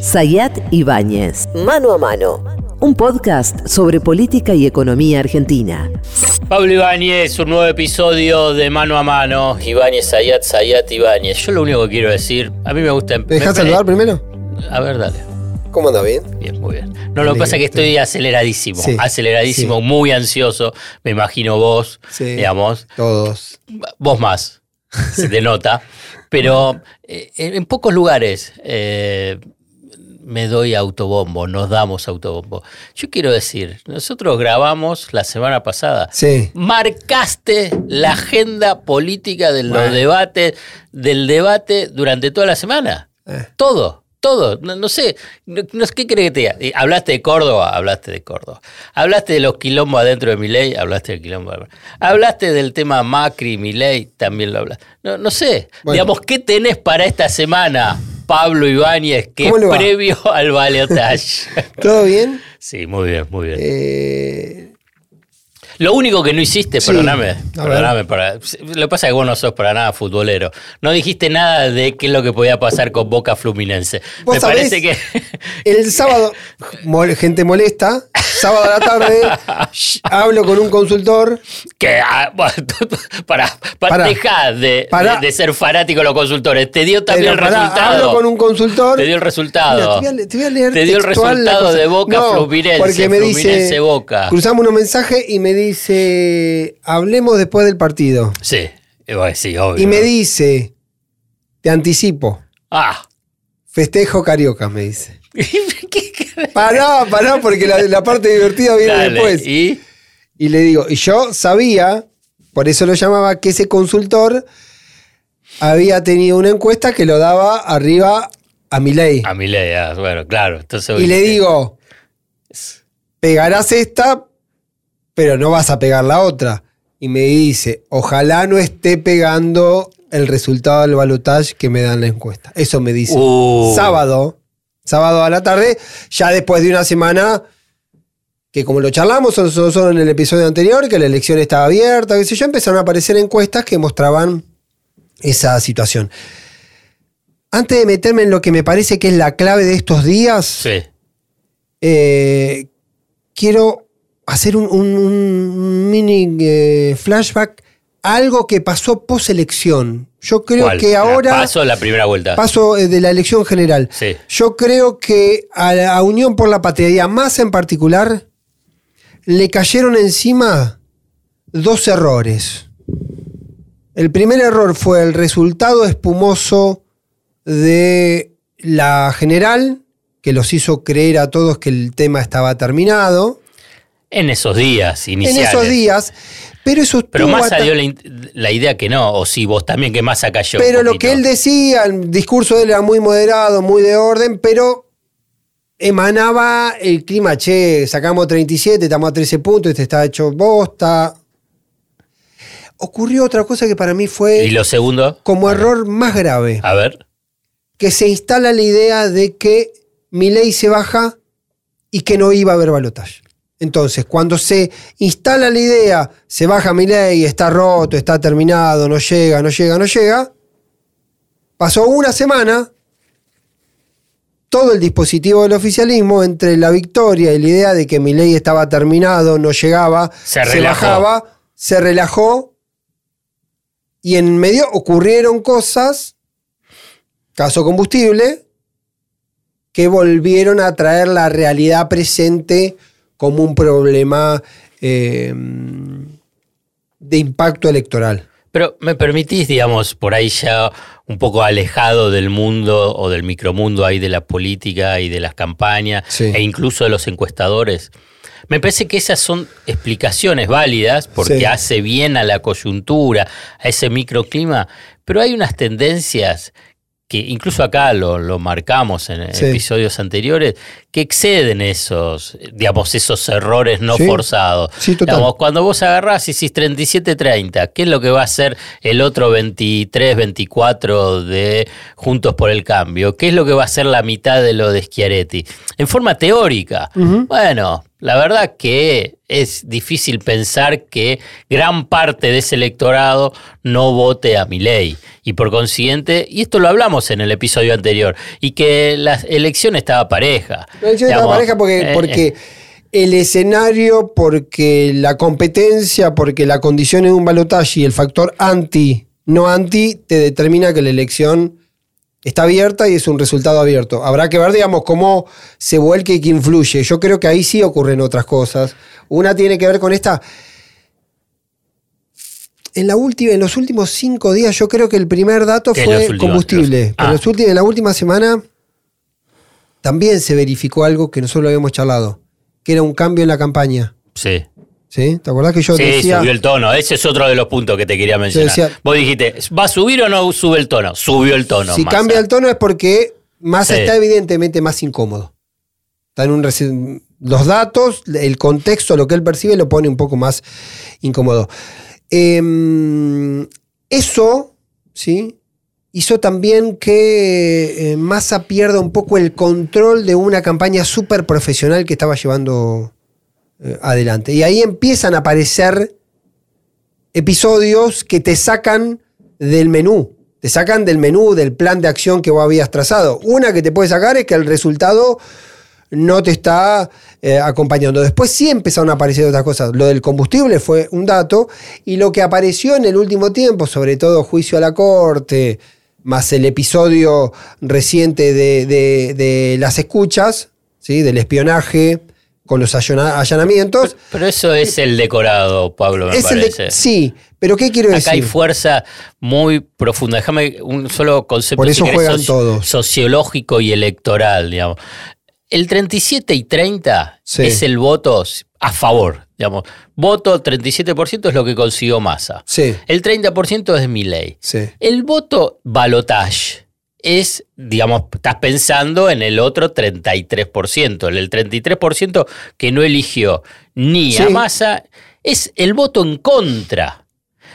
Sayat Ibáñez. Mano a mano. Un podcast sobre política y economía argentina. Pablo Ibáñez, un nuevo episodio de Mano a Mano. Ibáñez, Sayat, Sayat, Ibáñez. Yo lo único que quiero decir, a mí me gusta... ¿Me dejas saludar primero? A ver, dale. ¿Cómo anda? ¿Bien? Bien, muy bien. No, lo que pasa es que estoy aceleradísimo, aceleradísimo, muy ansioso. Me imagino vos, digamos. Todos. Vos más, se te nota. Pero eh, en pocos lugares eh, me doy autobombo, nos damos autobombo. Yo quiero decir, nosotros grabamos la semana pasada. Sí. Marcaste la agenda política de los debates, del debate durante toda la semana. Eh. Todo. Todo, no, sé, no, ¿qué crees que te diga? Eh, hablaste de Córdoba, hablaste de Córdoba. Hablaste de los quilombos adentro de mi ley, hablaste del quilombo. Hablaste del tema Macri, mi ley, también lo hablaste. No, no sé, digamos, ¿qué tenés para esta semana? Pablo Ibáñez, que es previo al balotaje. ¿Todo bien? Sí, muy bien, muy bien. Eh... Lo único que no hiciste, perdóname, perdóname, para, lo que pasa es que vos no sos para nada futbolero. No dijiste nada de qué es lo que podía pasar con Boca Fluminense. Me parece que. El sábado, gente molesta, sábado a la tarde, hablo con un consultor. Que ah, para, para, dejar de, de, ser fanático de los consultores. Te dio también el resultado. Hablo con un consultor. Te dio el resultado. te, voy a, leer Te dio el resultado de Boca Fluminense. Porque me dice. Boca. Cruzamos unos mensajes y me dice. Hablemos después del partido. Sí, sí, obvio. Y me dice. Te anticipo. Ah. Festejo carioca, me dice. Pará, pará, porque la, parte divertida viene después. ¿y? y le digo, y yo sabía, por eso lo llamaba, que ese consultor había tenido una encuesta que lo daba arriba a mi ley. A mi ley, ah, bueno, claro. y le digo, pegarás esta, pero no vas a pegar la otra. Y me dice, ojalá no esté pegando el resultado del balotage que me dan la encuesta. Eso me dice. Uh. Sábado, sábado a la tarde, ya después de una semana que como lo charlamos solo en el episodio anterior, que la elección estaba abierta, qué sé yo, empezaron a aparecer encuestas que mostraban esa situación. Antes de meterme en lo que me parece que es la clave de estos días, eh, quiero hacer un, mini eh, flashback algo que pasó post-elección. Yo creo que ahora. ¿Paso la primera vuelta? Paso eh, de la elección general. Sí. Yo creo que a la Unión por la Patria más en particular le cayeron encima dos errores. El primer error fue el resultado espumoso de la general, que los hizo creer a todos que el tema estaba terminado. En esos días iniciales. En esos días. Pero eso Pero más salió la, idea que no, o si vos también que más cayó. Pero lo que él decía, el discurso de él era muy moderado, muy de orden, pero emanaba el clima, che, sacamos 37, estamos a 13 puntos, este está hecho bosta. Ocurrió otra cosa que para mí fue... ¿Y lo segundo? Como error más grave. A ver. Que se instala la idea de que mi ley se baja y que no iba a haber balotaje. Entonces, cuando se instala la idea, se baja mi ley, está roto, está terminado, no llega, no llega, no llega, pasó una semana, todo el dispositivo del oficialismo, entre la victoria y la idea de que mi ley estaba terminado, no llegaba, se, se bajaba, se relajó, y en medio ocurrieron cosas, caso combustible, que volvieron a traer la realidad presente como un problema eh, de impacto electoral. Pero me permitís, digamos, por ahí ya un poco alejado del mundo o del micromundo ahí de la política y de las campañas e incluso de los encuestadores. Me parece que esas son explicaciones válidas porque hace bien a la coyuntura, a ese microclima, pero hay unas tendencias que incluso acá lo, marcamos en episodios anteriores, que exceden esos, digamos, esos errores no forzados. cuando vos agarrás y decís 37-30, ¿qué es lo que va a hacer el otro 23-24 de Juntos por el Cambio? ¿Qué es lo que va a hacer la mitad de lo de Schiaretti? En forma teórica. Bueno, la verdad que es difícil pensar que gran parte de ese electorado no vote a mi ley. Y por consiguiente, y esto lo hablamos en el episodio anterior, y que la elección estaba pareja. La elección estaba pareja porque, eh, porque eh. el escenario, porque la competencia, porque la condición de un balotaje y el factor anti, no anti, te determina que la elección está abierta y es un resultado abierto. Habrá que ver, digamos, cómo se vuelque y que influye. Yo creo que ahí sí ocurren otras cosas. Una tiene que ver con esta. En, la última, en los últimos cinco días, yo creo que el primer dato fue combustible. Pero en, ah. en la última semana también se verificó algo que nosotros lo habíamos charlado, que era un cambio en la campaña. Sí. ¿Sí? ¿Te acordás que yo sí, decía? subió el tono. Ese es otro de los puntos que te quería mencionar. Vos dijiste, ¿va a subir o no sube el tono? Subió el tono. Si cambia el tono es porque Massa está evidentemente más incómodo. Está en un los datos, el contexto, lo que él percibe, lo pone un poco más incómodo. Em, eso, ¿sí? Hizo también que eh, Massa pierda un poco el control de una campaña súper profesional que estaba llevando adelante. Y ahí empiezan a aparecer episodios que te sacan del menú. Te sacan del menú, del plan de acción que vos habías trazado. Una que te puede sacar es que el resultado no te está eh, acompañando. Después sí empezaron a aparecer otras cosas. Lo del combustible fue un dato y lo que apareció en el último tiempo, sobre todo juicio a la corte, más el episodio reciente de, las escuchas, ¿sí? del espionaje, con los allanamientos. Pero, eso es el decorado, Pablo, me parece. sí, pero ¿qué quiero decir? Acá hay fuerza muy profunda. Déjame un solo concepto Por eso juegan todos. sociológico y electoral, digamos. El 37 y 30 es el voto a favor, digamos. Voto 37% es lo que consiguió Massa. Sí. El 30% es de mi ley. Sí. El voto balotage es, digamos, estás pensando en el otro 33%. El 33% que no eligió ni a Massa es el voto en contra.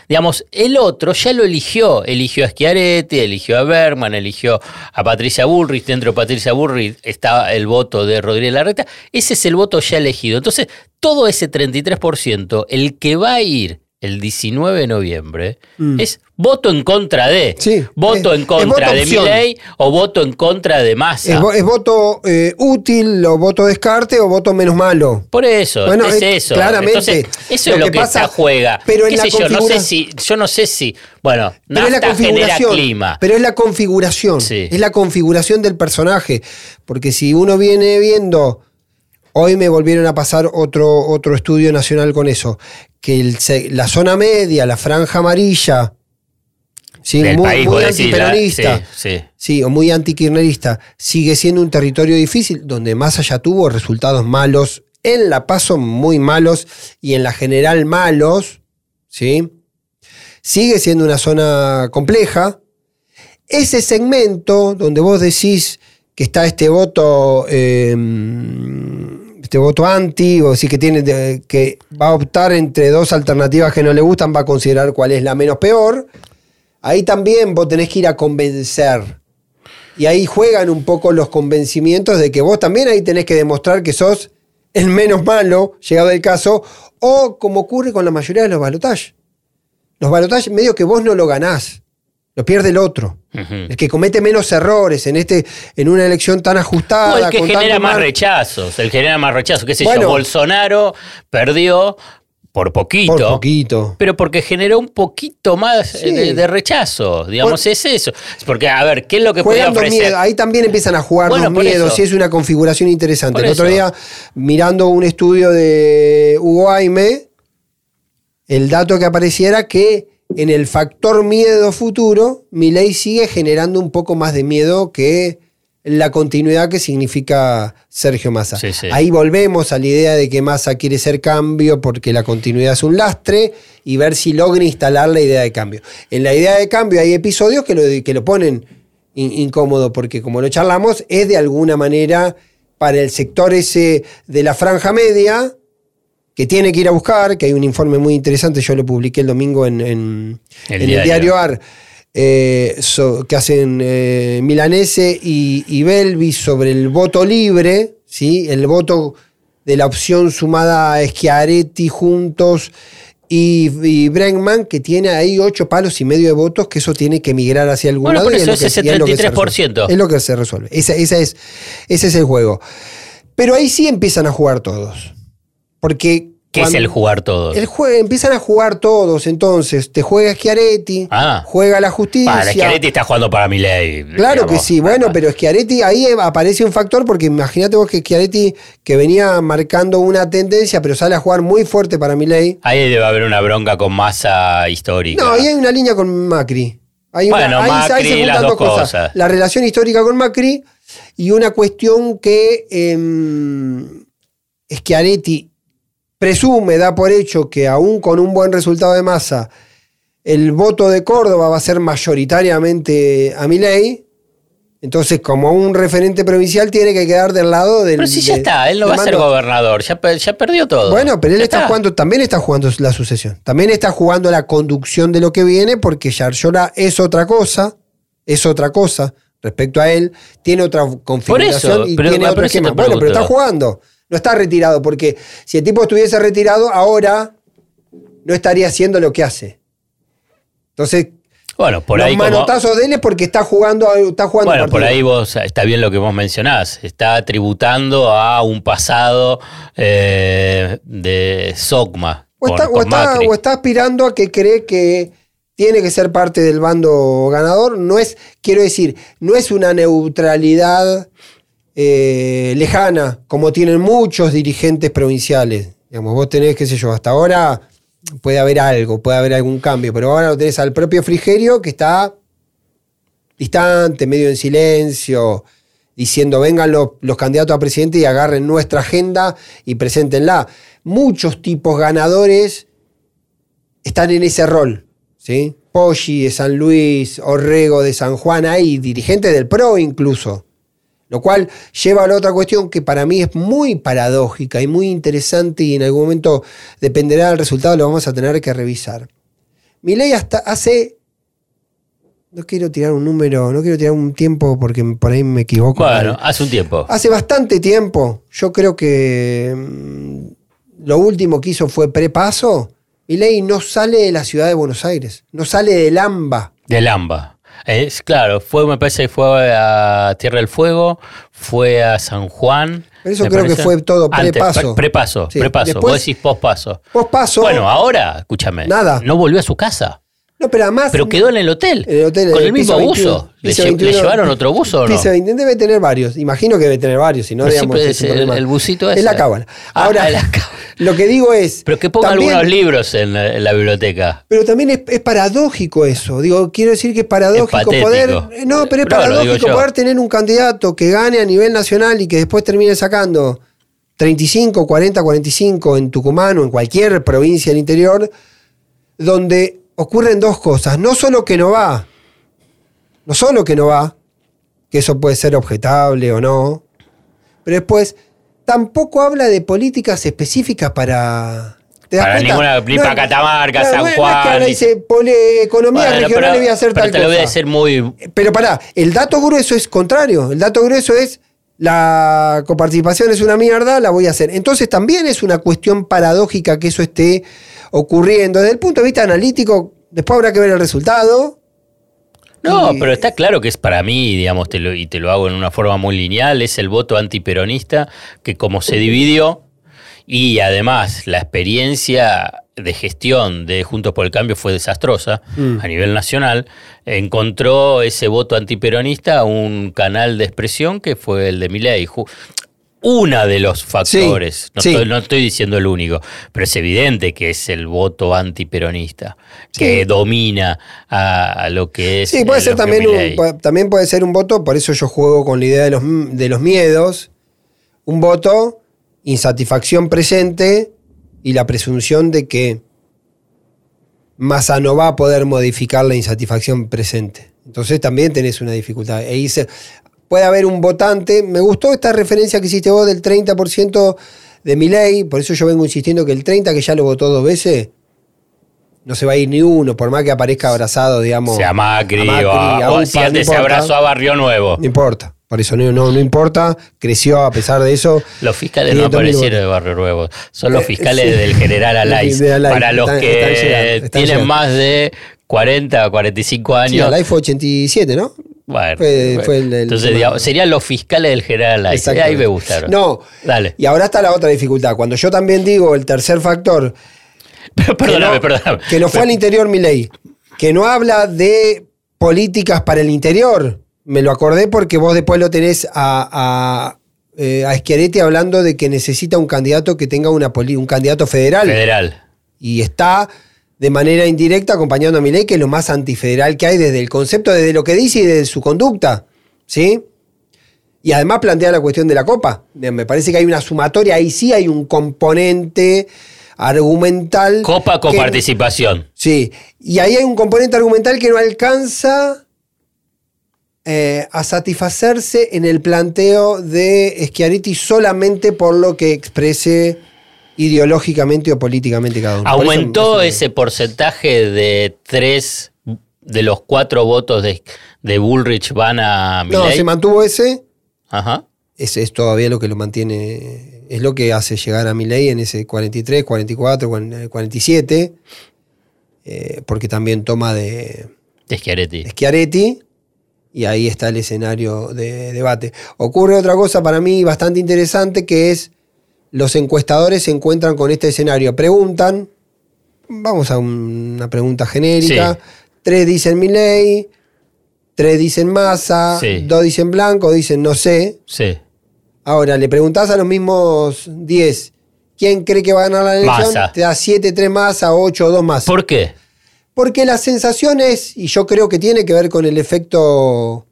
Digamos, el otro ya lo eligió. Eligió a Schiaretti, eligió a Bergman, eligió a Patricia Bullrich. Dentro de Patricia Bullrich está el voto de Rodríguez Larreta. Ese es el voto ya elegido. Entonces, todo ese 33%, el que va a ir el 19 de noviembre, mm. es voto en contra de. Sí, voto en contra de mi ley o voto en contra de Massa. Es, voto eh, útil o voto descarte o voto menos malo. Por eso, es eso. Claramente. eso es lo que, pasa, juega. Pero en la yo? No sé si, yo no sé si, bueno, pero es la configuración, clima. Pero es la configuración. Es la configuración del personaje. Porque si uno viene viendo Hoy me volvieron a pasar otro, otro estudio nacional con eso, que la zona media, la franja amarilla, ¿sí? muy, muy antiperonista, sí, o muy antikirnerista, sigue siendo un territorio difícil donde más allá tuvo resultados malos, en la paso muy malos y en la general malos, ¿sí? sigue siendo una zona compleja. Ese segmento donde vos decís que está este voto... Eh, este voto anti, o si que tiene que va a optar entre dos alternativas que no le gustan, va a considerar cuál es la menos peor. Ahí también vos tenés que ir a convencer. Y ahí juegan un poco los convencimientos de que vos también ahí tenés que demostrar que sos el menos malo, llegado el caso, o como ocurre con la mayoría de los balotajes. Los balotajes medio que vos no lo ganás. Lo pierde el otro. El que comete menos errores en este, en una elección tan ajustada. O el que genera más rechazos. El que genera más rechazos. ¿Qué sé yo? Bolsonaro perdió por poquito. Por poquito. Pero porque generó un poquito más de, rechazo. Digamos, es eso. Porque, a ver, ¿qué es lo que puede ofrecer? Ahí también empiezan a jugar los miedos y es una configuración interesante. el otro día, mirando un estudio de Hugo Aime, el dato que apareciera que en el factor miedo futuro, mi ley sigue generando un poco más de miedo que la continuidad que significa Sergio Massa. Ahí volvemos a la idea de que Massa quiere ser cambio porque la continuidad es un lastre y ver si logra instalar la idea de cambio. En la idea de cambio hay episodios que lo, que lo ponen incómodo porque como lo charlamos es de alguna manera para el sector ese de la franja media que tiene que ir a buscar, que hay un informe muy interesante, yo lo publiqué el domingo en, el, diario. AR, eh, que hacen eh, Milanese y, y, Belvi sobre el voto libre, ¿sí? el voto de la opción sumada a Schiaretti juntos y, y Bregman, que tiene ahí ocho palos y medio de votos, que eso tiene que migrar hacia algún Bueno, lado. por y es eso lo que- ese y es lo que se 33%. resuelve. Es lo que se resuelve. Esa, esa es, ese es el juego. Pero ahí sí empiezan a jugar todos. Porque. ¿Qué es el jugar todos? el jue- empiezan a jugar todos, entonces te juega Schiaretti, Ah. juega la justicia. Ah, la Schiaretti está jugando para mi ley. Claro que sí, bueno, pero Schiaretti ahí aparece un factor porque imagínate vos que Schiaretti que venía marcando una tendencia pero sale a jugar muy fuerte para Milei. Ahí debe haber una bronca con masa histórica. No, ahí hay una línea con Macri. Hay una- Bueno, ahí- ahí Macri, se juntan las dos cosas. La relación histórica con Macri y una cuestión que em, Schiaretti presume, da por hecho que aún con un buen resultado de masa, el voto de Córdoba va a ser mayoritariamente a Milei. Entonces, como un referente provincial, tiene que quedar del lado del. Pero si ya de- está, él no va a ser gobernador, ya, ya perdió todo. Bueno, pero él está, jugando, también está jugando la sucesión. También está jugando la conducción de lo que viene, porque Yarlora es otra cosa, es otra cosa respecto a él, tiene otra configuración y pero- tiene ah, otro por eso esquema. Bueno, pero está jugando, no está retirado, porque si el tipo estuviese retirado, ahora no estaría haciendo lo que hace. Entonces, Bueno, por los ahí como- manotazos de él es porque está jugando, está jugando Bueno, por ahí vos, está bien lo que vos mencionás, está tributando a un pasado eh, de Sogma. O con- está, o con está- Macri. o está aspirando a que cree que tiene que ser parte del bando ganador. No es, quiero decir, no es una neutralidad eh, lejana, como tienen muchos dirigentes provinciales. Digamos, vos tenés, qué sé yo, hasta ahora puede haber algo, puede haber algún cambio, pero ahora lo tenés al propio Frigerio que está distante, medio en silencio, diciendo vengan los, candidatos a presidente y agarren nuestra agenda y preséntenla. Muchos tipos ganadores están en ese rol. ¿sí? Poggi de San Luis, Orrego de San Juan, hay dirigentes del PRO incluso. Lo cual lleva a la otra cuestión que para mí es muy paradójica y muy interesante y en algún momento dependerá del resultado, lo vamos a tener que revisar. Milei hasta hace... No quiero tirar un número, no quiero tirar un tiempo porque por ahí me equivoco. Bueno, hace un tiempo. Hace bastante tiempo, yo creo que mm, lo último que hizo fue prepaso. Milei no sale de la ciudad de Buenos Aires, no sale del AMBA. Del AMBA. Es claro, fue, me parece que fue a Tierra del Fuego, fue a San Juan. Pero eso creo que fue todo Antes, prepaso. pre- Prepaso, Sí, prepaso. Vos decís pospaso. Pospaso. Bueno, ahora, escúchame. Nada. No volvió a su casa. No, pero además. Pero quedó en el hotel. en el hotel, con el mismo piso buzo. 21, ¿Le, piso lle- le 21, llevaron otro buzo o no? Piso 20, debe tener varios. Imagino que debe tener varios, si no, digamos. es es un el- el busito Es ese. la cábala. Ah, Ahora, la cábala. lo que digo es. Pero que ponga también- algunos libros en la, en la biblioteca. Pero también es, es paradójico eso. Digo, quiero decir que es paradójico Es poder. No, pero es paradójico poder tener un candidato que gane a nivel nacional y que después termine sacando 35, 40, 45 en Tucumán o en cualquier provincia del interior, donde ocurren dos cosas. No solo que no va, no solo que no va, que eso puede ser objetable o no, pero después tampoco habla de políticas específicas para. ¿te das Para cuenta? ninguna- ni para Catamarca, San no es que Juan, dice economía Bueno, regional pero- voy a hacer pero tal te lo voy a cosa. decir muy. Pero pará, el dato grueso es contrario. El dato grueso es la coparticipación es una mierda, la voy a hacer. Entonces también es una cuestión paradójica que eso esté ocurriendo. Desde el punto de vista analítico, después habrá que ver el resultado. No, Y- pero está claro que es para mí, digamos, te lo- y te lo hago en una forma muy lineal, es el voto antiperonista que como se dividió y además la experiencia de gestión de Juntos por el Cambio fue desastrosa Mm. a nivel nacional, encontró ese voto antiperonista un canal de expresión que fue el de Milei. Una de los factores, no, sí. Estoy, no estoy diciendo el único, pero es evidente que es el voto antiperonista que Sí. domina a, a lo que es. Sí, puede ser también un, también puede ser un voto, por eso yo juego con la idea de los, de los miedos. Un voto, insatisfacción presente y la presunción de que Massa no va a poder modificar la insatisfacción presente. Entonces también tenés una dificultad. E hice- puede haber un votante. Me gustó esta referencia que hiciste vos del 30% de mi ley, por eso yo vengo insistiendo que el 30% que ya lo votó dos veces, no se va a ir ni uno, por más que aparezca abrazado, digamos. sea Macri, a Macri, o, a o UPA, si no antes se abrazó a Barrio Nuevo. No importa. Por eso no, no, importa, creció a pesar de eso. Los fiscales no aparecieron de Barrio Nuevo, son los eh, fiscales del general Alay. Para los que tienen más de 40 o 45 años. Sí, Alay fue 87, ¿no? Bueno, fue, entonces serían los fiscales del general Alay. Ahí me gustaron. No, Dale. y ahora está la otra dificultad. Cuando yo también digo el tercer factor, perdóname, que, no, perdóname. que no fue al interior mi ley, que no habla de políticas para el interior, me lo acordé porque vos después lo tenés a, a, eh, Schiaretti hablando de que necesita un candidato que tenga una un candidato federal. Federal. Y está de manera indirecta acompañando a Milei, que es lo más antifederal que hay desde el concepto, desde lo que dice y desde su conducta. ¿Sí? Y además plantea la cuestión de la copa. Me parece que hay una sumatoria, ahí sí hay un componente argumental. Copa con participación. Sí. Y ahí hay un componente argumental que no alcanza eh, a satisfacerse en el planteo de Schiaretti solamente por lo que exprese ideológicamente o políticamente cada uno. ¿Aumentó ese porcentaje de tres de los cuatro votos de, de Bullrich van a Milley? No, se mantuvo ese. Ajá. Ese es todavía lo que lo mantiene, es lo que hace llegar a Milley en ese 43, 44, 47, porque también toma de... De Schiaretti. Schiaretti y ahí está el escenario de debate. Ocurre otra cosa para mí bastante interesante que es los encuestadores se encuentran con este escenario. Preguntan, vamos a una pregunta genérica, tres dicen ley, tres dicen Massa, dos dicen Blanco, dicen no sé. Sí. Ahora, le preguntás a los mismos 10, ¿quién cree que va a ganar la elección? Te da 7, 3 Massa, 8, 2 Massa. ¿Por qué? Porque la sensación es, y yo creo que tiene que ver con el efecto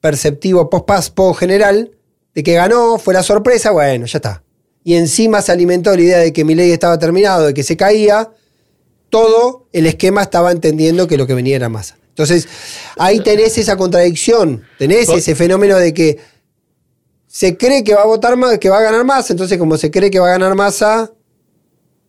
perceptivo post-paspo general, de que ganó, fue la sorpresa, bueno, ya está. Y encima se alimentó la idea de que mi ley estaba terminado, de que se caía, todo el esquema estaba entendiendo que lo que venía era masa. Entonces, ahí tenés esa contradicción, tenés ese fenómeno de que se cree que va a votar más, que va a ganar más, entonces como se cree que va a ganar masa,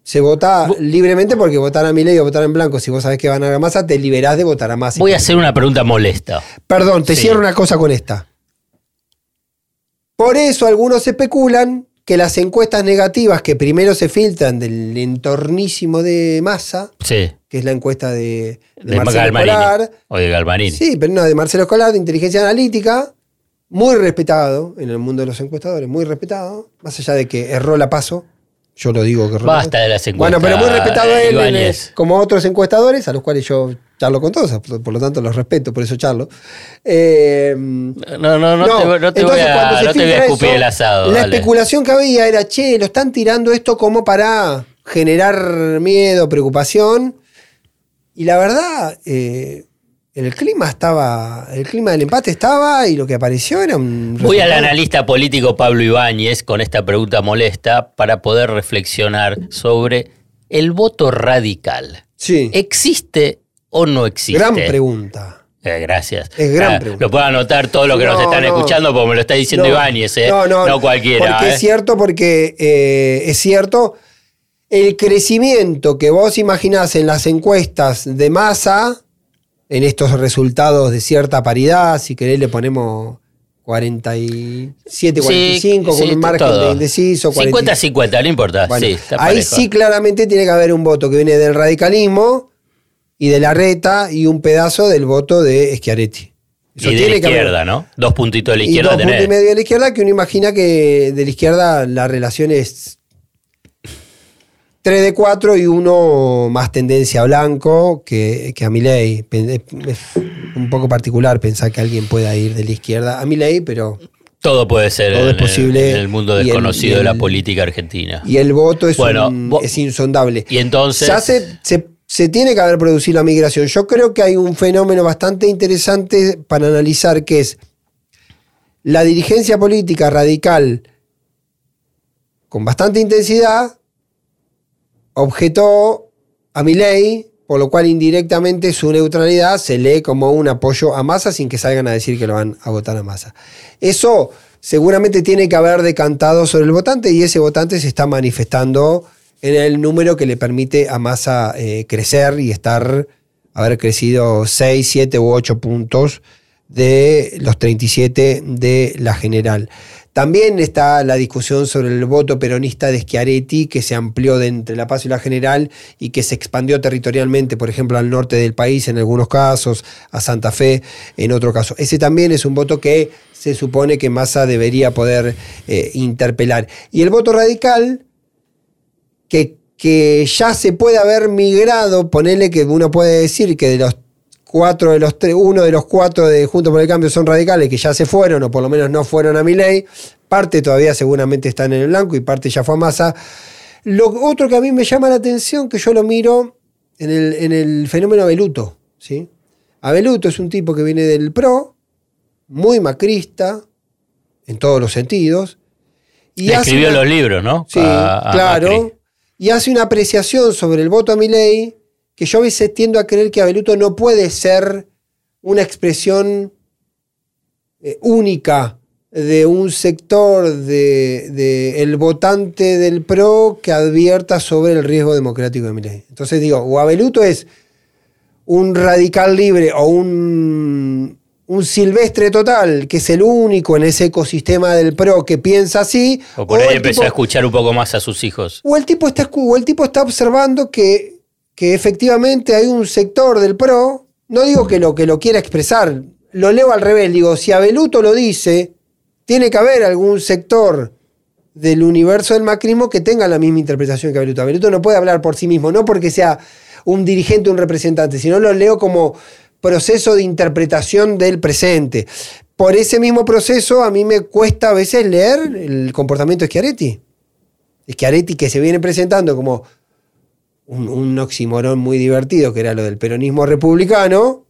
se vota libremente porque votar a ley o votar en blanco, si vos sabés que van a ganar masa, te liberás de votar a Massa. Voy a hacer una pregunta molesta. Perdón, te cierro una cosa con esta. Por eso algunos especulan que las encuestas negativas que primero se filtran del entornísimo de Massa, que es la encuesta de, Marcelo Escolar, o de Galvarini. Sí, pero no, de Marcelo Escolar, de inteligencia analítica, muy respetado en el mundo de los encuestadores, muy respetado, más allá de que erró la paso yo lo digo que Basta de las encuestas. Bueno, pero muy respetado él, como otros encuestadores, a los cuales yo charlo con todos, por, lo tanto los respeto, por eso charlo. Eh, no, no, no, te, voy a, no te escupir el asado. La especulación que había era, che, lo están tirando esto como para generar miedo, preocupación. Y la verdad, eh, el clima estaba, el clima del empate estaba y lo que apareció era un... Voy al analista político Pablo Ibáñez con esta pregunta molesta para poder reflexionar sobre el voto radical. Sí. ¿Existe o no existe? Gran pregunta. Eh, gracias. Es gran ah, pregunta. Lo puedo anotar todo lo que nos están escuchando porque me lo está diciendo Ibáñez, ¿eh? No, no, no cualquiera. Porque es ¿eh? cierto, porque eh, es cierto. El crecimiento que vos imaginás en las encuestas de masa en estos resultados de cierta paridad, si querés le ponemos 47, 45 con un margen de indeciso. 50-50, no importa. ahí sí claramente tiene que haber un voto que viene del radicalismo y de la reta y un pedazo del voto de Schiaretti. y de la izquierda, ¿no? Dos puntitos de la izquierda. Y dos puntos y medio de la izquierda, que uno imagina que de la izquierda la relación es 3 de 4 y uno más tendencia a blanco que, que a ley. Es un poco particular pensar que alguien pueda ir de la izquierda a ley, pero. Todo puede ser todo es posible en el mundo desconocido de la política argentina. Y el voto es, es insondable. Y entonces. Ya se, se, tiene que haber producido la migración. Yo creo que hay un fenómeno bastante interesante para analizar que es la dirigencia política radical con bastante intensidad objetó a ley, por lo cual indirectamente su neutralidad se lee como un apoyo a Massa sin que salgan a decir que lo van a votar a Massa. Eso seguramente tiene que haber decantado sobre el votante y ese votante se está manifestando en el número que le permite a Massa eh, crecer y estar, haber crecido 6, 7 u 8 puntos de los 37 de la general. También está la discusión sobre el voto peronista de Schiaretti, que se amplió de entre La Paz y la General y que se expandió territorialmente, por ejemplo, al norte del país en algunos casos, a Santa Fe en otro caso. Ese también es un voto que se supone que Massa debería poder eh, interpelar. Y el voto radical, que, que ya se puede haber migrado, ponele que uno puede decir que de los cuatro de los tres, uno de los cuatro de Juntos por el Cambio son radicales que ya se fueron, o por lo menos no fueron a mi ley. Parte todavía seguramente están en el blanco y parte ya fue a masa. Lo otro que a mí me llama la atención, que yo lo miro en el, en el fenómeno Abeluto. ¿sí? Abeluto es un tipo que viene del PRO, muy macrista, en todos los sentidos. Y Escribió los libros, ¿no? Sí, claro. Y hace una apreciación sobre el voto a mi ley que yo a veces tiendo a creer que Abeluto no puede ser una expresión eh, única de un sector del de, el votante del PRO que advierta sobre el riesgo democrático de Milei. Entonces digo, o Abeluto es un radical libre o un, un silvestre total, que es el único en ese ecosistema del PRO que piensa así. O por ahí empezó a escuchar un poco más a sus hijos. O el tipo está, o el tipo está observando que que efectivamente hay un sector del PRO, no digo que lo que lo quiera expresar, lo leo al revés, digo, si Abeluto lo dice, tiene que haber algún sector del universo del macrismo que tenga la misma interpretación que Abeluto. Abeluto no puede hablar por sí mismo, no porque sea un dirigente, un representante, sino lo leo como proceso de interpretación del presente. Por ese mismo proceso a mí me cuesta a veces leer el comportamiento de Schiaretti. Schiaretti que se viene presentando como un, un oximorón muy divertido, que era lo del peronismo republicano.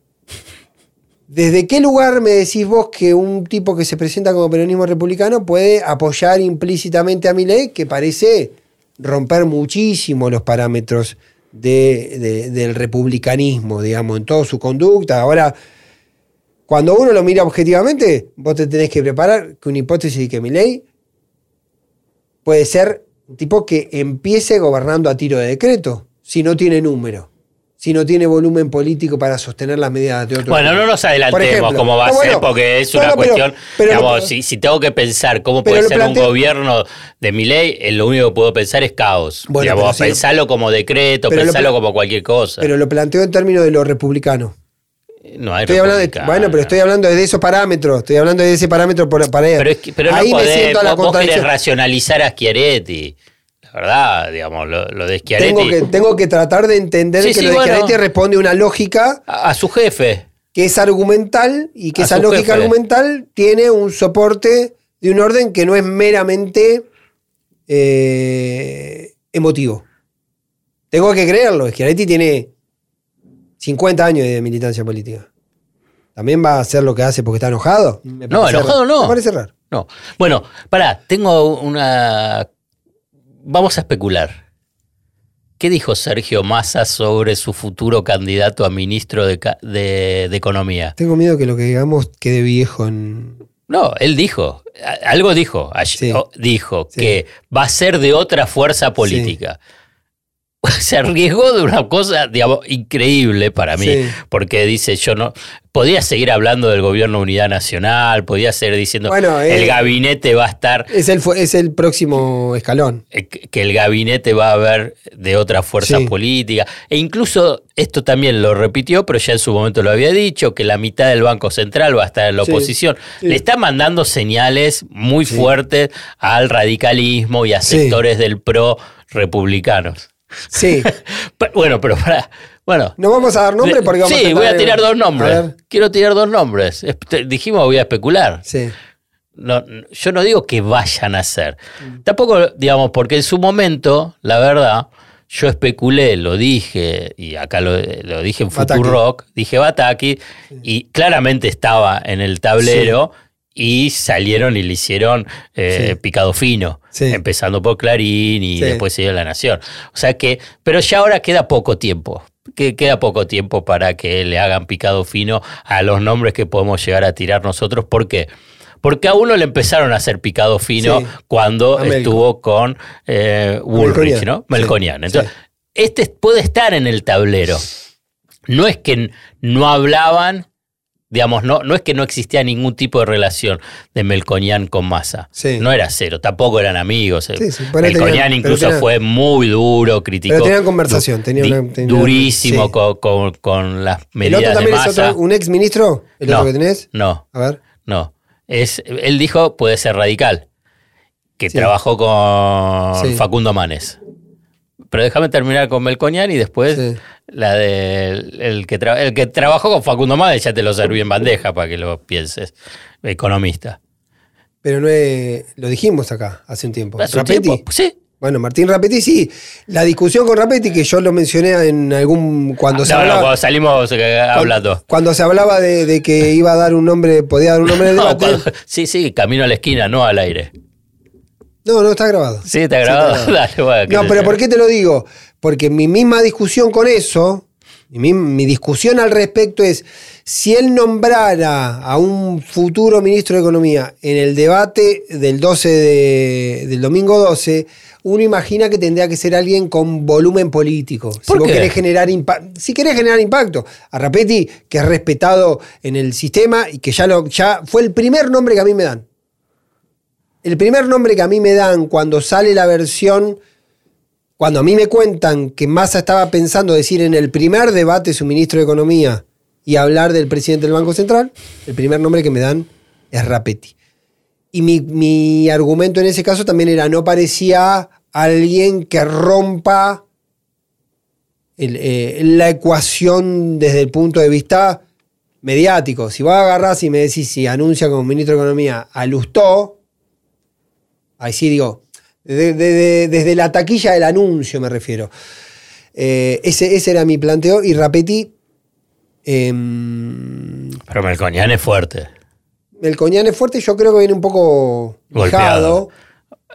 ¿Desde qué lugar me decís vos que un tipo que se presenta como peronismo republicano puede apoyar implícitamente a mi ley, que parece romper muchísimo los parámetros del republicanismo, digamos, en toda su conducta? Ahora, cuando uno lo mira objetivamente, vos te tenés que preparar que una hipótesis de que mi ley puede ser un tipo que empiece gobernando a tiro de decreto si no tiene número, si no tiene volumen político para sostener las medidas de otro Bueno, no nos adelantemos cómo va a ser, porque es una cuestión, digamos, si, tengo que pensar cómo puede ser un gobierno de mi ley, eh, lo único que puedo pensar es caos. digamos, pensarlo como decreto, pensarlo como cualquier cosa. Pero lo planteo en términos de lo republicano. No hay estoy hablando de, bueno, pero estoy hablando de esos parámetros, estoy hablando de ese parámetro Pero, es que, pero Ahí no podés, me vos, vos querés racionalizar a Schiaretti verdad, digamos, lo, de Schiaretti. Tengo que, tengo que tratar de entender que lo de Schiaretti responde a una lógica. A, su jefe. Que es argumental y que esa lógica argumental tiene un soporte de un orden que no es meramente eh, emotivo. Tengo que creerlo. Schiaretti tiene 50 años de militancia política. ¿También va a hacer lo que hace porque está enojado? No, enojado no. Me parece raro. No. Bueno, pará, tengo una vamos a especular. ¿Qué dijo Sergio Massa sobre su futuro candidato a ministro de, Economía? Tengo miedo que lo que digamos quede viejo en... No, él dijo, algo dijo, dijo que va a ser de otra fuerza política. se arriesgó de una cosa, digamos, increíble para mí, porque dice, yo no, podía seguir hablando del gobierno de unidad nacional, podía seguir diciendo, bueno, el eh, gabinete va a estar... Es el, es el próximo escalón. Eh, que el gabinete va a haber de otra fuerza política, e incluso esto también lo repitió, pero ya en su momento lo había dicho, que la mitad del Banco Central va a estar en la oposición. Le está mandando señales muy fuertes al radicalismo y a sectores del PRO republicanos. Sí. bueno, pero para. Bueno. No vamos a dar nombres porque vamos sí, voy a tirar dos nombres. Quiero tirar dos nombres. Dijimos voy a especular. Sí. No, yo no digo que vayan a ser. Tampoco, digamos, porque en su momento, la verdad, yo especulé, lo dije, y acá lo, dije en Rock dije Bataki, y claramente estaba en el tablero y salieron y le hicieron eh, picado fino, empezando por Clarín y después se dio La Nación. O sea que, pero ya ahora queda poco tiempo. Que queda poco tiempo para que le hagan picado fino a los nombres que podemos llegar a tirar nosotros. ¿Por qué? Porque a uno le empezaron a hacer picado fino cuando estuvo con eh, Woolrich, ¿no? Melconian. Entonces, este puede estar en el tablero. No es que no hablaban Digamos, no, no es que no existía ningún tipo de relación de Melconian con Massa. No era cero, tampoco eran amigos. Melconian incluso fue muy duro, criticó. Pero tenían conversación, tenían, durísimo con, las medidas ¿El otro también es otro, un ex ministro? ¿El no, otro que tenés? No. A ver. No. Es, él dijo puede ser radical, que trabajó con Facundo Manes. Pero déjame terminar con Melconian y después la de el que, el que trabajó con Facundo Made, ya te lo serví en bandeja para que lo pienses, economista. Pero no lo dijimos acá hace un tiempo. ¿Hace Tiempo? Sí. Bueno, Martín Rapetti sí. La discusión con Rapetti, que yo lo mencioné en algún. Cuando se hablaba, cuando salimos eh, hablando. Cuando, se hablaba de, que iba a dar un nombre, podía dar un nombre de debate. sí, sí, camino a la esquina, no al aire. No, no está grabado. Sí, está grabado. no, pero ¿por qué te lo digo? Porque mi misma discusión con eso, mi, discusión al respecto es, si él nombrara a un futuro ministro de Economía en el debate del 12 del domingo 12, uno imagina que tendría que ser alguien con volumen político. si vos querés generar si querés generar impacto. A Rapetti, que es respetado en el sistema y que ya, lo, ya fue el primer nombre que a mí me dan. El primer nombre que a mí me dan cuando sale la versión, cuando a mí me cuentan que Massa estaba pensando decir en el primer debate su ministro de Economía y hablar del presidente del Banco Central, el primer nombre que me dan es Rapetti. Y mi, argumento en ese caso también era, no parecía alguien que rompa eh, la ecuación desde el punto de vista mediático. Si vos agarrás y me decís si anuncia como ministro de Economía a Lustó, Ahí sí digo, desde, la taquilla del anuncio me refiero. Eh, ese, ese, era mi planteo y Rapetti... Em, Pero Melcoñán es fuerte. Melcoñán es fuerte yo creo que viene un poco golpeado.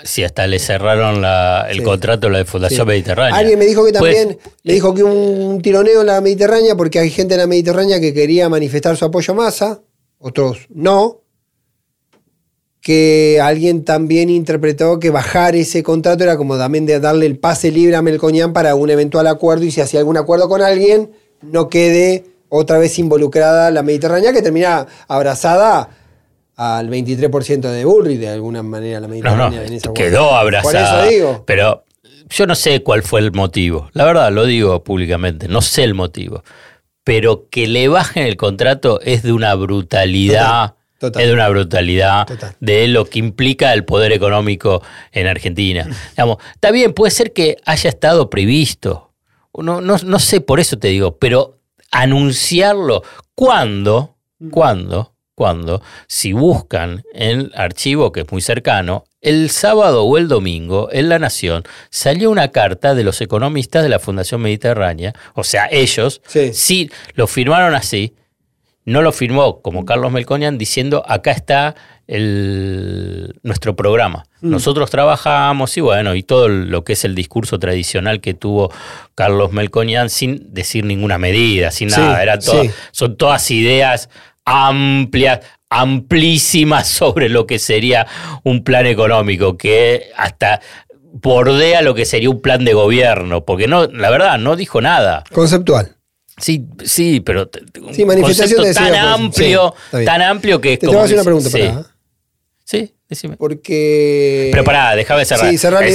Si hasta le cerraron el contrato a la de Fundación Mediterránea. Alguien me dijo que pues, también, le dijo que un tironeo en la Mediterránea porque hay gente en la Mediterránea que quería manifestar su apoyo a Massa, otros no que alguien también interpretó que bajar ese contrato era como también de darle el pase libre a Melcoñán para un eventual acuerdo y si hacía algún acuerdo con alguien, no quede otra vez involucrada la Mediterránea que termina abrazada al 23% de Bullrich de alguna manera la Mediterránea. quedó abrazada. Pero yo no sé cuál fue el motivo. La verdad, lo digo públicamente, no sé el motivo. Pero que le bajen el contrato es de una brutalidad. Es de una brutalidad de lo que implica el poder económico en Argentina. está bien, puede ser que haya estado previsto. No, no, sé, por eso te digo, pero anunciarlo, ¿cuándo? Mm. ¿Cuándo? ¿Cuándo? Si buscan en el archivo que es muy cercano, el sábado o el domingo en La Nación salió una carta de los economistas de la Fundación Mediterránea, o sea, ellos, sí lo firmaron así, no lo firmó como Carlos Melconian diciendo acá está el, nuestro programa. Mm. Nosotros trabajamos y bueno, y todo lo que es el discurso tradicional que tuvo Carlos Melconian sin decir ninguna medida, sin nada. Era todo, Son todas ideas amplias, amplísimas sobre lo que sería un plan económico, que hasta bordea lo que sería un plan de gobierno, porque no, la verdad, no dijo nada. Conceptual. Sí, sí, pero sí, manifestación de tan amplio, tan amplio que es Te como. Te voy a hacer una pregunta sí. Sí, decime. Porque. Pero pará, déjame cerrar. Sí, cerrar eh,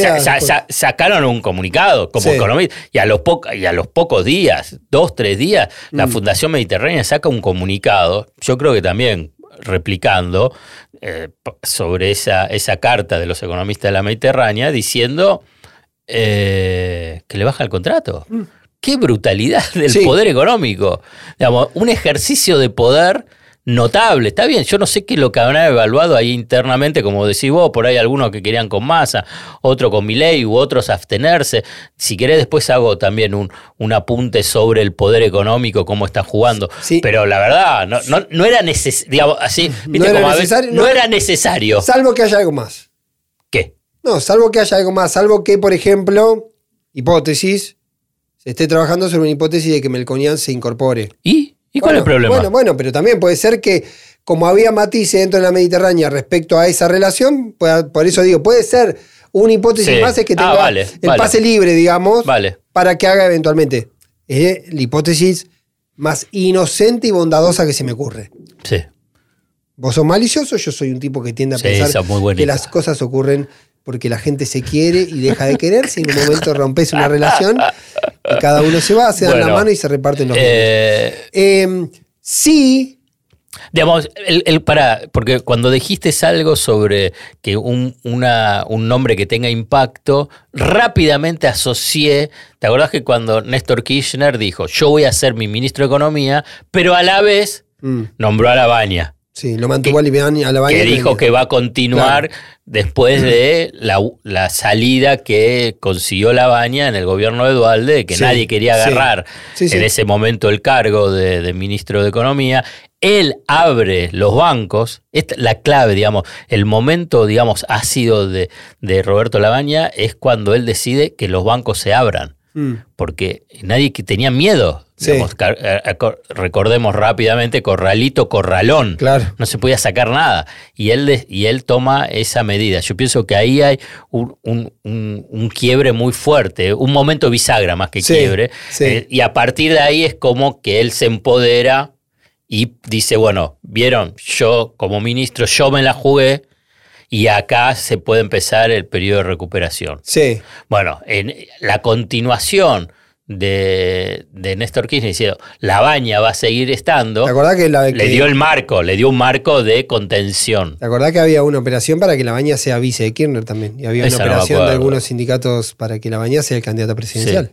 sacaron un comunicado como economista y a, los y a los pocos días, dos, tres días, la mm. Fundación Mediterránea saca un comunicado, yo creo que también replicando eh, sobre esa, esa carta de los economistas de la Mediterránea diciendo eh, que le baja el contrato. Mm qué brutalidad del poder económico. Digamos, un ejercicio de poder notable. Está bien, yo no sé qué es lo que habrán evaluado ahí internamente, como decís vos, por ahí algunos que querían con masa, otro con ley u otros abstenerse. Si querés, después hago también un, un apunte sobre el poder económico, cómo está jugando. Pero la verdad, no, no, era necesario, así, no, era necesario, no era necesario. Salvo que haya algo más. ¿Qué? No, salvo que haya algo más, salvo que, por ejemplo, hipótesis, esté trabajando sobre una hipótesis de que Melconian se incorpore. ¿Y? ¿Y cuál es el problema? Bueno, bueno, pero también puede ser que, como había matices dentro de la Mediterránea respecto a esa relación, por eso digo, puede ser una hipótesis más es que ah, tenga el pase libre, digamos, para que haga eventualmente. Es la hipótesis más inocente y bondadosa que se me ocurre. Sí. Vos sos malicioso, yo soy un tipo que tiende a pensar que las cosas ocurren porque la gente se quiere y deja de quererse y en un momento rompes una relación y cada uno se va, se dan la mano y se reparten los eh, eh, sí, Digamos, el, para, porque cuando dijiste algo sobre que un, un nombre que tenga impacto, rápidamente asocié, ¿te acordás que cuando Néstor Kirchner dijo, yo voy a ser mi ministro de Economía, pero a la vez mm. nombró a la baña? Sí, lo mantuvo a la. Que dijo que va a continuar después de la, salida que consiguió la baña en el gobierno de Dualde, que nadie quería agarrar en ese momento el cargo de ministro de Economía él abre los bancos, esta, la clave, digamos, el momento, digamos, ácido de, de Roberto Labaña es cuando él decide que los bancos se abran. Mm. Porque nadie que tenía miedo. Eh, eh, recordemos rápidamente Corralito Corralón. Claro. No se podía sacar nada. Y él, y él toma esa medida. Yo pienso que ahí hay un, quiebre muy fuerte, un momento bisagra más que quiebre. Eh, y a partir de ahí es como que él se empodera y dice, bueno, vieron, yo como ministro, yo me la jugué y acá se puede empezar el periodo de recuperación. Sí. Bueno, en la continuación de, de Néstor Kirchner diciendo, la baña va a seguir estando, ¿Te acordás que, le dio el marco, le dio un marco de contención. ¿Te acordás que había una operación para que la baña sea vice de Kirchner también? Y había una operación de algunos sindicatos para que la baña sea el candidato presidencial.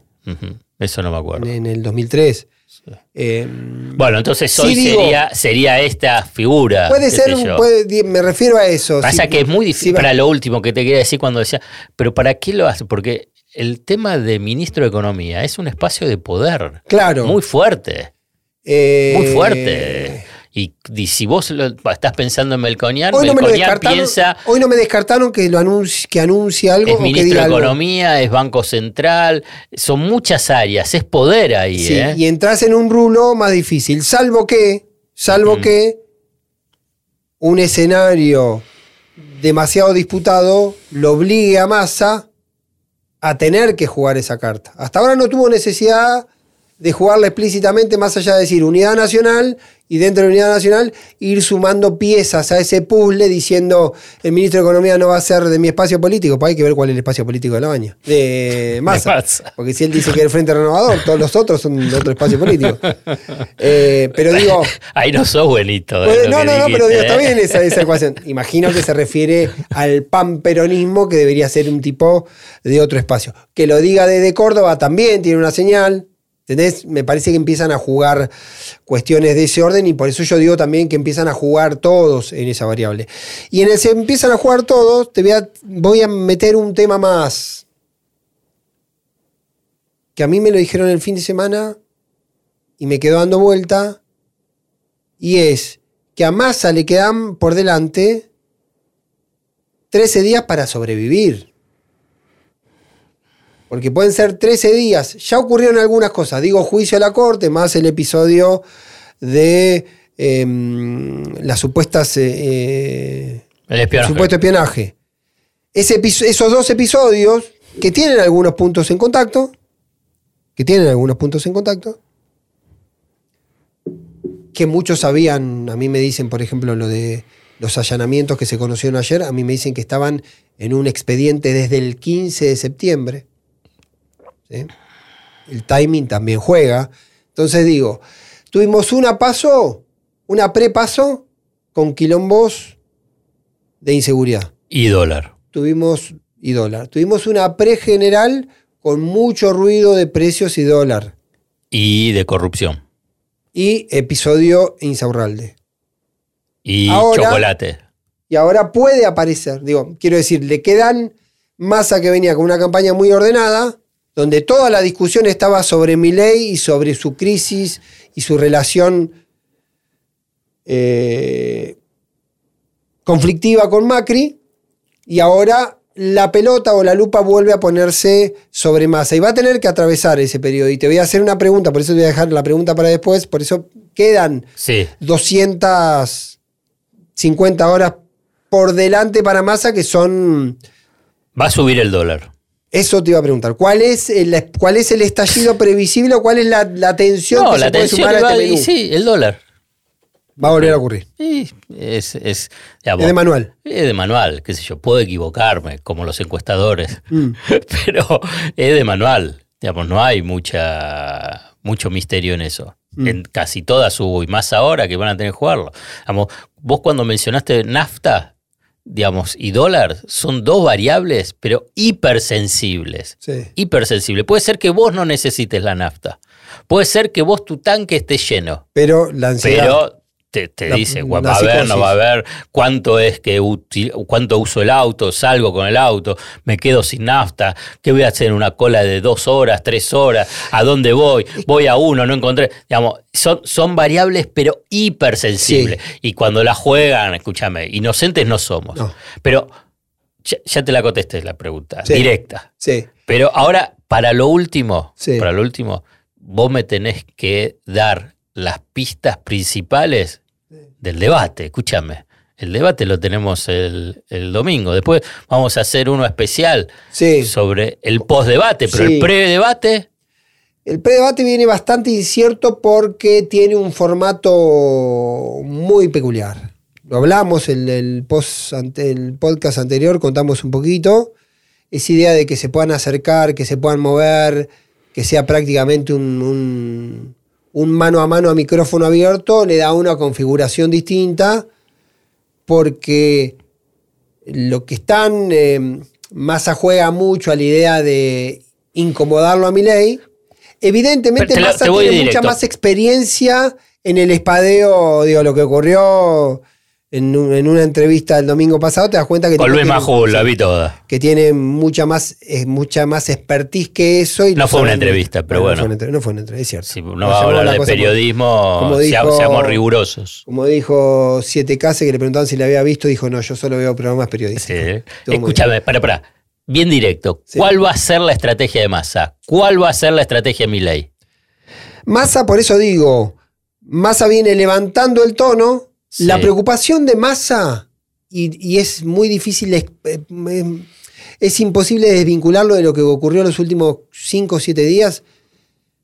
Eso no me acuerdo. En el 2003. Eh, bueno, entonces hoy sería, sería esta figura. Puede ser, me refiero a eso. Pasa que es muy difícil, para lo último que te quería decir cuando decía, pero ¿para qué lo hace? Porque el tema de ministro de Economía es un espacio de poder. Claro. Muy fuerte. Eh, muy fuerte. Y, si vos estás pensando en Melconian, hoy no piensa. Hoy no me descartaron que lo anuncie, que anuncie algo. Es ministro de Economía, es Banco Central, son muchas áreas, es poder ahí. Sí, ¿eh? Y entras en un rulo más difícil, salvo que, salvo que un escenario demasiado disputado lo obligue a Massa a tener que jugar esa carta. Hasta ahora no tuvo necesidad de jugarla explícitamente, más allá de decir unidad nacional y dentro de la unidad nacional ir sumando piezas a ese puzzle diciendo el ministro de Economía no va a ser de mi espacio político, pues hay que ver cuál es el espacio político de la baña, de Massa. Porque si él dice que es el Frente Renovador, todos los otros son de otro espacio político. Eh, pero digo... Ahí no sos buenito. no, no, no, pero digo, está bien esa, esa ecuación. Imagino que se refiere al panperonismo que debería ser un tipo de otro espacio. Que lo diga desde Córdoba también tiene una señal ¿Entendés? Me parece que empiezan a jugar cuestiones de ese orden y por eso yo digo también que empiezan a jugar todos en esa variable. Y en ese empiezan a jugar todos, te voy a, voy a meter un tema más. Que a mí me lo dijeron el fin de semana y me quedó dando vuelta. Y es que a Massa le quedan por delante 13 días para sobrevivir. Porque pueden ser 13 días. Ya ocurrieron algunas cosas. Digo, juicio a la corte, más el episodio de em, las supuestas. Eh, el espionaje. supuesto espionaje. esos dos episodios, que tienen algunos puntos en contacto, que tienen algunos puntos en contacto, que muchos sabían, a mí me dicen, por ejemplo, lo de los allanamientos que se conocieron ayer, a mí me dicen que estaban en un expediente desde el 15 de septiembre. El timing también juega. Entonces digo, tuvimos una paso, una prepaso con quilombos de inseguridad. Y dólar. Tuvimos, y dólar. Tuvimos una pre-general con mucho ruido de precios y dólar. Y de corrupción. Y episodio Insaurralde. Y chocolate. Y ahora puede aparecer, digo, quiero decir, le quedan masa que venía con una campaña muy ordenada, donde toda la discusión estaba sobre ley y sobre su crisis y su relación eh, conflictiva con Macri, y ahora la pelota o la lupa vuelve a ponerse sobre masa y va a tener que atravesar ese periodo. Y te voy a hacer una pregunta, por eso te voy a dejar la pregunta para después, por eso quedan 250 horas por delante para masa que son... Va a subir el dólar. Eso te iba a preguntar. ¿Cuál es el, cuál es el estallido previsible o cuál es la, la tensión que la se puede sumar a este menú? Sí, el dólar. Va a volver a ocurrir. Sí, es, es, de manual. Es de manual, qué sé yo, puedo equivocarme, como los encuestadores, mm. pero es de manual. Digamos, no hay mucha, mucho misterio en eso. Mm. En casi todas hubo, y más ahora que van a tener que jugarlo. vos cuando mencionaste nafta, digamos, y dólar, son dos variables, pero hipersensibles. Sí. Hipersensibles. Puede ser que vos no necesites la nafta. Puede ser que vos tu tanque esté lleno. Pero la ansiedad te, dice, va a haber, no va a haber, cuánto es que cuánto uso el auto, salgo con el auto, me quedo sin nafta, qué voy a hacer en una cola de dos horas, tres horas, a dónde voy, voy a uno, no encontré. Digamos, son, son variables, pero hipersensibles. Y cuando la juegan, escúchame, inocentes no somos. Pero ya, te la contesté la pregunta, directa. Sí. Pero ahora, para lo último, para lo último, vos me tenés que dar las pistas principales del debate, escúchame. El debate lo tenemos el, domingo. Después vamos a hacer uno especial sobre el post-debate, pero el pre-debate. El pre-debate viene bastante incierto porque tiene un formato muy peculiar. Lo hablamos en el, post, el podcast anterior, contamos un poquito. Esa idea de que se puedan acercar, que se puedan mover, que sea prácticamente un un mano a mano a micrófono abierto le da una configuración distinta porque lo que están, eh, Massa juega mucho a la idea de incomodarlo a mi ley. Evidentemente Massa tiene mucha más experiencia en el espadeo, digo, lo que ocurrió en, una entrevista el domingo pasado, te das cuenta que... Con Luis Majul, la vi toda. Que tiene mucha más, mucha más expertise que eso. Y no fue una entrevista, pero bueno. No fue una, entrevista, es cierto. Si no va a hablar de periodismo, seamos rigurosos. Como dijo Siete Case, que le preguntaban si le había visto, dijo, no, yo solo veo programas periodísticos. Sí. Escúchame, para, para. Bien directo. ¿Cuál va a ser la estrategia de Massa? ¿Cuál va a ser la estrategia de Milei? Massa, por eso digo, Massa viene levantando el tono la preocupación de masa, y, es muy difícil, es, es, imposible desvincularlo de lo que ocurrió en los últimos 5 o 7 días.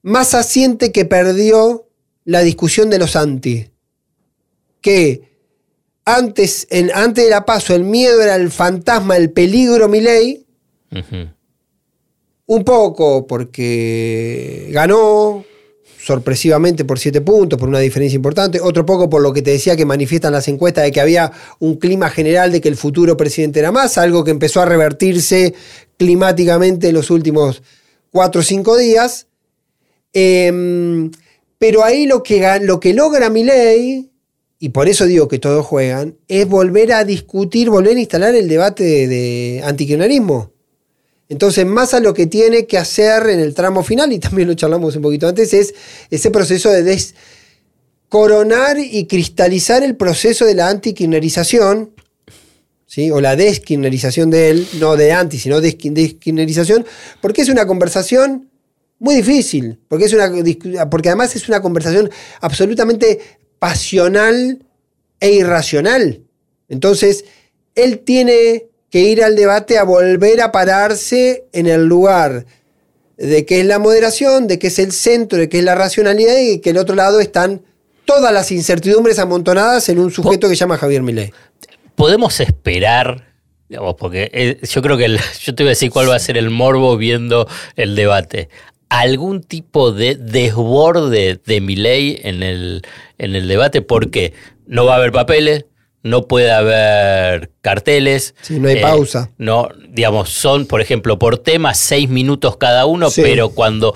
Massa siente que perdió la discusión de los anti. Que antes, en, antes de la paso, el miedo era el fantasma, el peligro, mi ley. Un poco porque ganó, sorpresivamente por siete puntos, por una diferencia importante. Otro poco por lo que te decía que manifiestan las encuestas de que había un clima general de que el futuro presidente era más, algo que empezó a revertirse climáticamente en los últimos cuatro o cinco días. Em, pero ahí lo que, lo que logra mi ley, y por eso digo que todos juegan, es volver a discutir, volver a instalar el debate de, de entonces, Massa lo que tiene que hacer en el tramo final, y también lo charlamos un poquito antes, es ese proceso de coronar y cristalizar el proceso de la antikirnerización, ¿sí? o la deskirnerización de él, no de anti, sino de deskirnerización, porque es una conversación muy difícil, porque, es una, porque además es una conversación absolutamente pasional e irracional. Entonces, él tiene que ir al debate a volver a pararse en el lugar de qué es la moderación, de qué es el centro, de qué es la racionalidad y que el otro lado están todas las incertidumbres amontonadas en un sujeto que se llama Javier Milei. Podemos esperar, porque eh, yo creo que yo te voy a decir cuál va a ser el morbo viendo el debate. Algún tipo de desborde de Milei en el, en el debate, porque no va a haber papeles, no puede haber carteles. Sí, no hay eh, pausa. No, digamos, son, por ejemplo, por tema seis minutos cada uno, pero cuando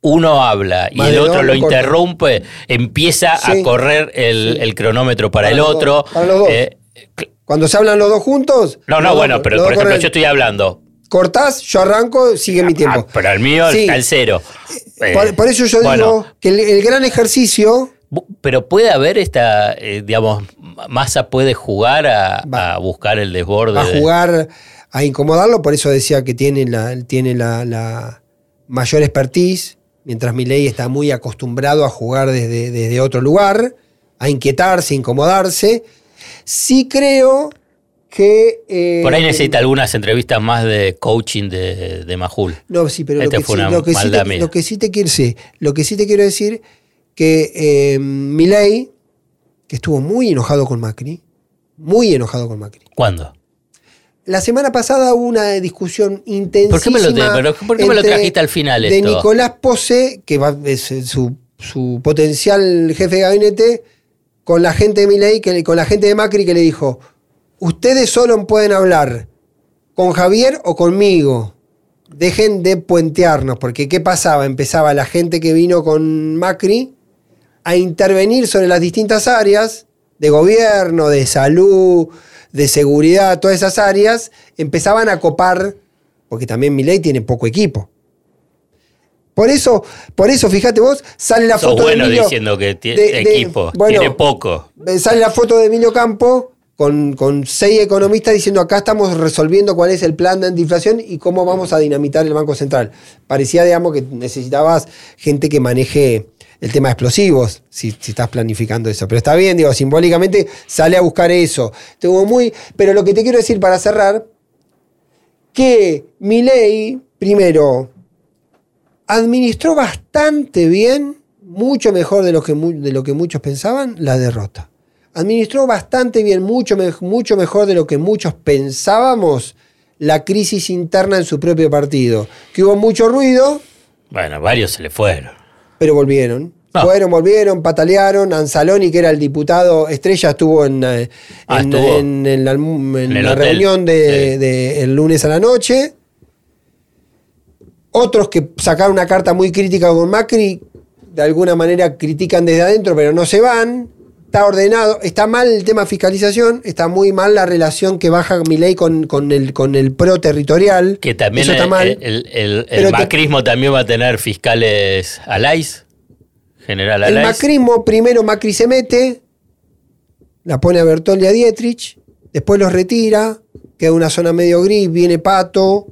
uno habla y el otro lo interrumpe, empieza a correr el, cronómetro para, el otro. Eh, cuando se hablan los dos juntos. No, no, bueno, pero por ejemplo, yo estoy hablando. Cortás, yo arranco, sigue mi tiempo. Ah, pero el mío está al cero. Por, eso yo digo que el gran ejercicio pero puede haber esta, eh, digamos, Massa puede jugar a, buscar el desborde. A jugar, a incomodarlo, por eso decía que tiene la, tiene la, mayor expertise, mientras Milei está muy acostumbrado a jugar desde, desde otro lugar, a inquietarse, incomodarse. Sí creo que... eh, Por ahí necesita algunas entrevistas más de coaching de, de Majul. No, sí, pero Este lo, que sí, lo, que sí te, mía. lo que sí te quiero sí, lo que sí te quiero decir que eh, Milei, que estuvo muy enojado con Macri, muy enojado con Macri. ¿Cuándo? La semana pasada hubo una discusión intensísima. ¿Por qué me lo por qué me lo trajiste al final De esto? Nicolás Pose, que va- es su, su potencial jefe de gabinete, con la gente de Milei, que con la gente de Macri, que le dijo: Ustedes solo pueden hablar con Javier o conmigo. Dejen de puentearnos, porque ¿qué pasaba? Empezaba la gente que vino con Macri a intervenir sobre las distintas áreas de gobierno, de salud, de seguridad, todas esas áreas, empezaban a copar, porque también Milei tiene poco equipo. Por eso, por eso, fíjate vos, sale la Sos foto bueno de Emilio- diciendo que tiene de- de- equipo, bueno, tiene poco. eh, Sale la foto de Emilio Campo con, con seis economistas diciendo acá estamos resolviendo cuál es el plan de antiinflación y cómo vamos a dinamitar el Banco Central. Parecía, digamos, que necesitabas gente que maneje el tema de explosivos, si, estás planificando eso. Pero está bien, digo, simbólicamente sale a buscar eso. Estuvo muy. Pero lo que te quiero decir para cerrar, que Milei, primero, administró bastante bien, mucho mejor de lo que, de lo que muchos pensaban, la derrota. Administró bastante bien, mucho, mucho mejor de lo que muchos pensábamos, la crisis interna en su propio partido. Que hubo mucho ruido, Bueno, varios se le fueron. Pero volvieron. Ah. Fueron, volvieron, patalearon. Anzaloni, que era el diputado estrella, estuvo en, eh, Ah, en, estuvo. en- en la, reunión de, Sí. de el lunes a la noche. Otros que sacaron una carta muy crítica con Macri, de alguna manera critican desde adentro, pero no se van. Está ordenado. Está mal el tema fiscalización, está muy mal la relación que baja Milei con, con, el, con el pro territorial. Que también Eso está el, mal. el- el- el te- macrismo también va a tener fiscales alais, general El alais. macrismo, primero Macri se mete, la pone a Bertoldi a Dietrich, después los retira, queda una zona medio gris, viene Pato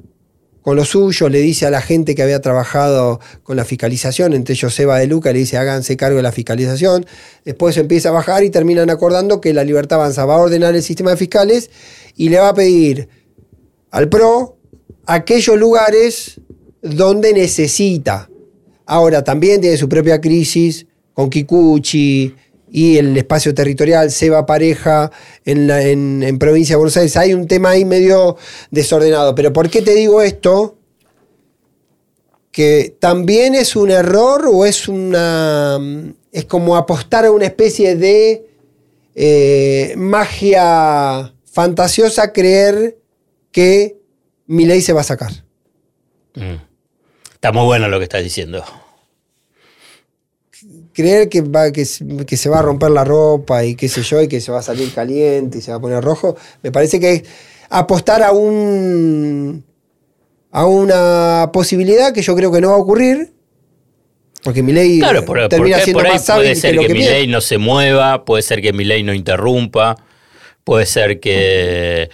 con lo suyo, le dice a la gente que había trabajado con la fiscalización, entre ellos Seba de Luca, le dice háganse cargo de la fiscalización, después empieza a bajar y terminan acordando que la Libertad Avanza va a ordenar el sistema de fiscales y le va a pedir al PRO aquellos lugares donde necesita. Ahora también tiene su propia crisis con Kikuchi y el espacio territorial Seba Pareja en, la, en, en provincia de Buenos Aires. Hay un tema ahí medio desordenado. Pero ¿por qué te digo esto? Que también es un error o es una. Es como apostar a una especie de eh, magia fantasiosa creer que mi ley se va a sacar. Mm. Está muy bueno lo que estás diciendo. Creer que, va, que, que se va a romper la ropa y qué sé yo, y que se va a salir caliente y se va a poner rojo, me parece que es apostar a un a una posibilidad que yo creo que no va a ocurrir, porque mi ley Claro, por, termina siendo por ahí más hábil puede que ser lo que, que mi ley no se mueva, puede ser que mi ley no interrumpa, puede ser que,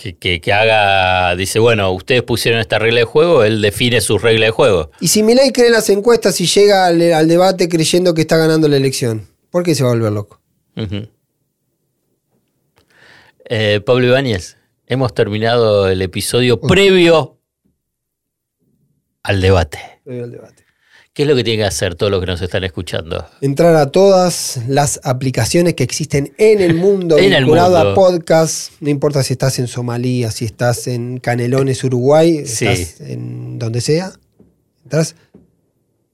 que, que- que haga, dice, bueno, ustedes pusieron esta regla de juego, él define su regla de juego. Y si Milei cree en las encuestas y llega al, al debate creyendo que está ganando la elección, ¿por qué se va a volver loco? Eh, Pablo Ibáñez, hemos terminado el episodio previo al debate. Previo al debate. ¿Qué es lo que tienen que hacer todos los que nos están escuchando? Entrar a todas las aplicaciones que existen en el mundo En el mundo. a podcast. No importa si estás en Somalia, si estás en Canelones, Uruguay, Sí. estás en donde sea. Entras,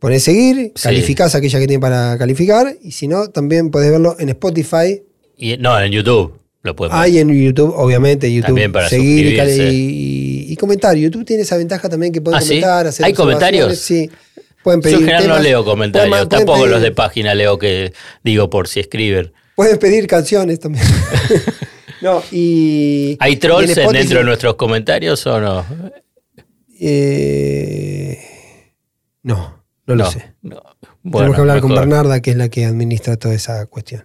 pones seguir, Sí. calificás aquella que tiene para calificar. Y si no, también podés verlo en Spotify. Y, no, en YouTube lo ver. Hay en YouTube, obviamente, YouTube. También para seguir y, y- y comentar. YouTube tiene esa ventaja también que pueden ¿Ah, sí? comentar. hacer ¿Hay comentarios? Sí. Pueden Yo pedir en general no leo comentarios, pueden tampoco pedir- los de página leo que digo por si escriben. Pueden pedir canciones también. no, y. ¿Hay y trolls en Spotify- dentro de nuestros comentarios o no? Eh, no, no lo sé. no. Tenemos que hablar con. Bernarda, que es la que administra toda esa cuestión.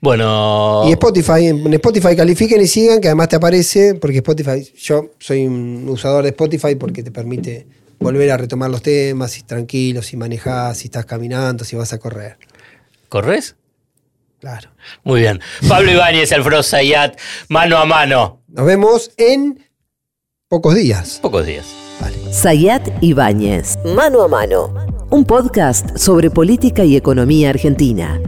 Bueno, Y Spotify, en Spotify califiquen y sigan, que además te aparece, porque Spotify, yo soy un usador de Spotify porque te permite volver a retomar los temas, si tranquilo, si manejás, si estás caminando, si vas a correr. ¿corres? Claro. Muy bien. Pablo Ibáñez, Alfredo Zayat, mano a mano. Nos vemos en pocos días. Pocos días. Vale. Zayat Ibáñez, mano a mano. Un podcast sobre política y economía argentina.